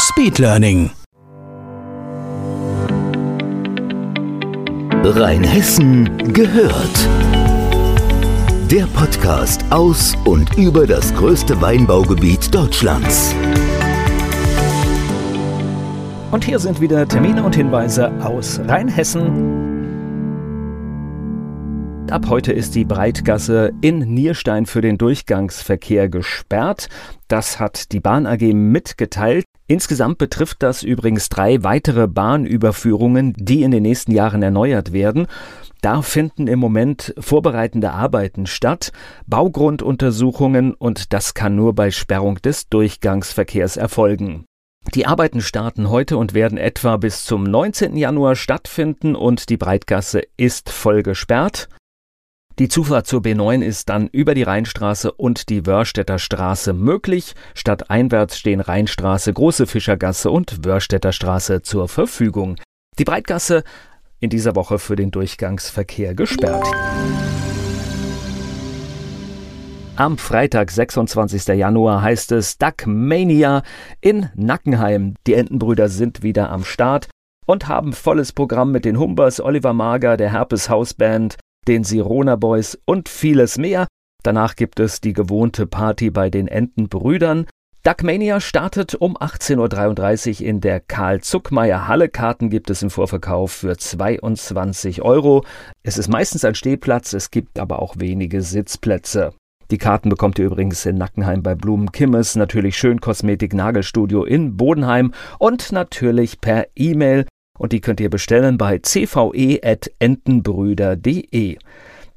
Speedlearning. Rheinhessen gehört. Der Podcast aus und über das größte Weinbaugebiet Deutschlands. Und hier sind wieder Termine und Hinweise aus Rheinhessen. Ab heute ist die Breitgasse in Nierstein für den Durchgangsverkehr gesperrt. Das hat die Bahn AG mitgeteilt. Insgesamt betrifft das übrigens drei weitere Bahnüberführungen, die in den nächsten Jahren erneuert werden. Da finden im Moment vorbereitende Arbeiten statt, Baugrunduntersuchungen und das kann nur bei Sperrung des Durchgangsverkehrs erfolgen. Die Arbeiten starten heute und werden etwa bis zum 19. Januar stattfinden und die Breitgasse ist voll gesperrt. Die Zufahrt zur B9 ist dann über die Rheinstraße und die Wörstädter Straße möglich. Statt einwärts stehen Rheinstraße, Große Fischergasse und Wörstädter Straße zur Verfügung. Die Breitgasse in dieser Woche für den Durchgangsverkehr gesperrt. Am Freitag, 26. Januar, heißt es Duckmania in Nackenheim. Die Entenbrüder sind wieder am Start und haben volles Programm mit den Humbers, Oliver Mager, der Herpes Hausband, den Sirona Boys und vieles mehr. Danach gibt es die gewohnte Party bei den Entenbrüdern. Duckmania startet um 18.33 Uhr in der Karl-Zuckmeier Halle. Karten gibt es im Vorverkauf für 22 Euro. Es ist meistens ein Stehplatz, es gibt aber auch wenige Sitzplätze. Die Karten bekommt ihr übrigens in Nackenheim bei Blumen Kimmes, natürlich Schön Kosmetik Nagelstudio in Bodenheim und natürlich per E-Mail und die könnt ihr bestellen bei cve.entenbrüder.de.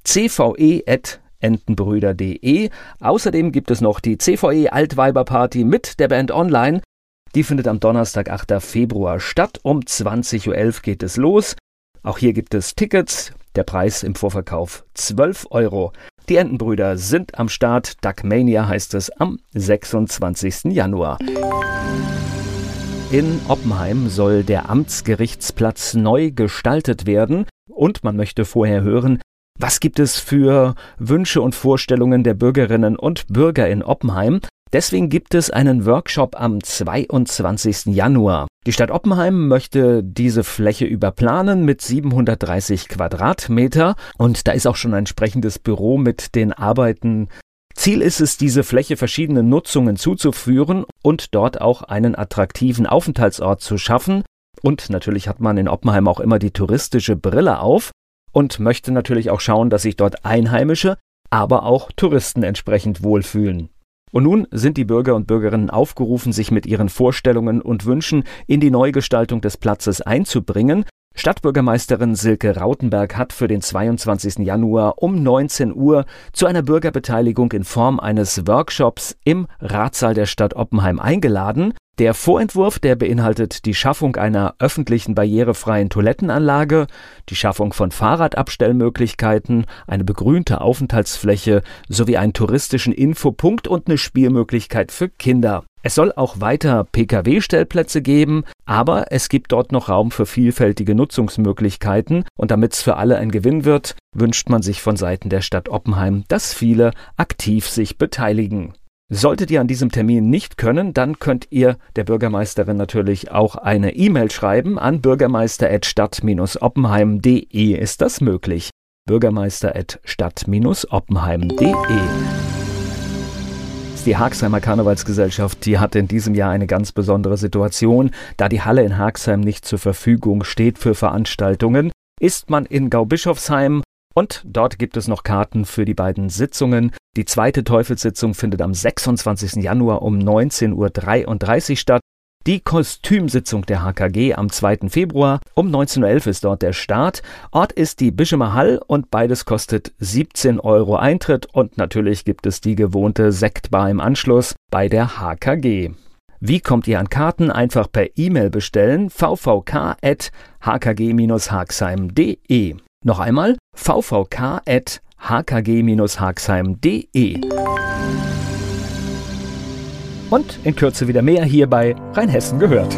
cve.entenbrüder.de. Außerdem gibt es noch die CVE Altweiberparty mit der Band Online. Die findet am Donnerstag, 8. Februar statt. Um 20.11 Uhr geht es los. Auch hier gibt es Tickets. Der Preis im Vorverkauf 12 Euro. Die Entenbrüder sind am Start. Duckmania heißt es am 26. Januar. In Oppenheim soll der Amtsgerichtsplatz neu gestaltet werden und man möchte vorher hören, was gibt es für Wünsche und Vorstellungen der Bürgerinnen und Bürger in Oppenheim? Deswegen gibt es einen Workshop am 22. Januar. Die Stadt Oppenheim möchte diese Fläche überplanen mit 730 Quadratmeter und da ist auch schon ein entsprechendes Büro mit den Arbeiten Ziel ist es, diese Fläche verschiedenen Nutzungen zuzuführen und dort auch einen attraktiven Aufenthaltsort zu schaffen. Und natürlich hat man in Oppenheim auch immer die touristische Brille auf und möchte natürlich auch schauen, dass sich dort Einheimische, aber auch Touristen entsprechend wohlfühlen. Und nun sind die Bürger und Bürgerinnen aufgerufen, sich mit ihren Vorstellungen und Wünschen in die Neugestaltung des Platzes einzubringen Stadtbürgermeisterin Silke Rautenberg hat für den 22. Januar um 19 Uhr zu einer Bürgerbeteiligung in Form eines Workshops im Ratssaal der Stadt Oppenheim eingeladen. Der Vorentwurf, der beinhaltet die Schaffung einer öffentlichen barrierefreien Toilettenanlage, die Schaffung von Fahrradabstellmöglichkeiten, eine begrünte Aufenthaltsfläche sowie einen touristischen Infopunkt und eine Spielmöglichkeit für Kinder. Es soll auch weiter Pkw-Stellplätze geben, aber es gibt dort noch Raum für vielfältige Nutzungsmöglichkeiten und damit es für alle ein Gewinn wird, wünscht man sich von Seiten der Stadt Oppenheim, dass viele aktiv sich beteiligen. Solltet ihr an diesem Termin nicht können, dann könnt ihr der Bürgermeisterin natürlich auch eine E-Mail schreiben an bürgermeister.stadt-oppenheim.de ist das möglich. bürgermeister.stadt-oppenheim.de die Haagheimer Karnevalsgesellschaft, die hat in diesem Jahr eine ganz besondere Situation. Da die Halle in Haagsheim nicht zur Verfügung steht für Veranstaltungen, ist man in Gaubischofsheim und dort gibt es noch Karten für die beiden Sitzungen. Die zweite Teufelssitzung findet am 26. Januar um 19.33 Uhr statt. Die Kostümsitzung der HKG am 2. Februar um 19.11 Uhr ist dort der Start. Ort ist die Bischemer Hall und beides kostet 17 Euro Eintritt und natürlich gibt es die gewohnte Sektbar im Anschluss bei der HKG. Wie kommt ihr an Karten? Einfach per E-Mail bestellen vvk.hkg-haxheim.de. Noch einmal vvk.hkg-haxheim.de. Und in Kürze wieder mehr hier bei Rheinhessen gehört.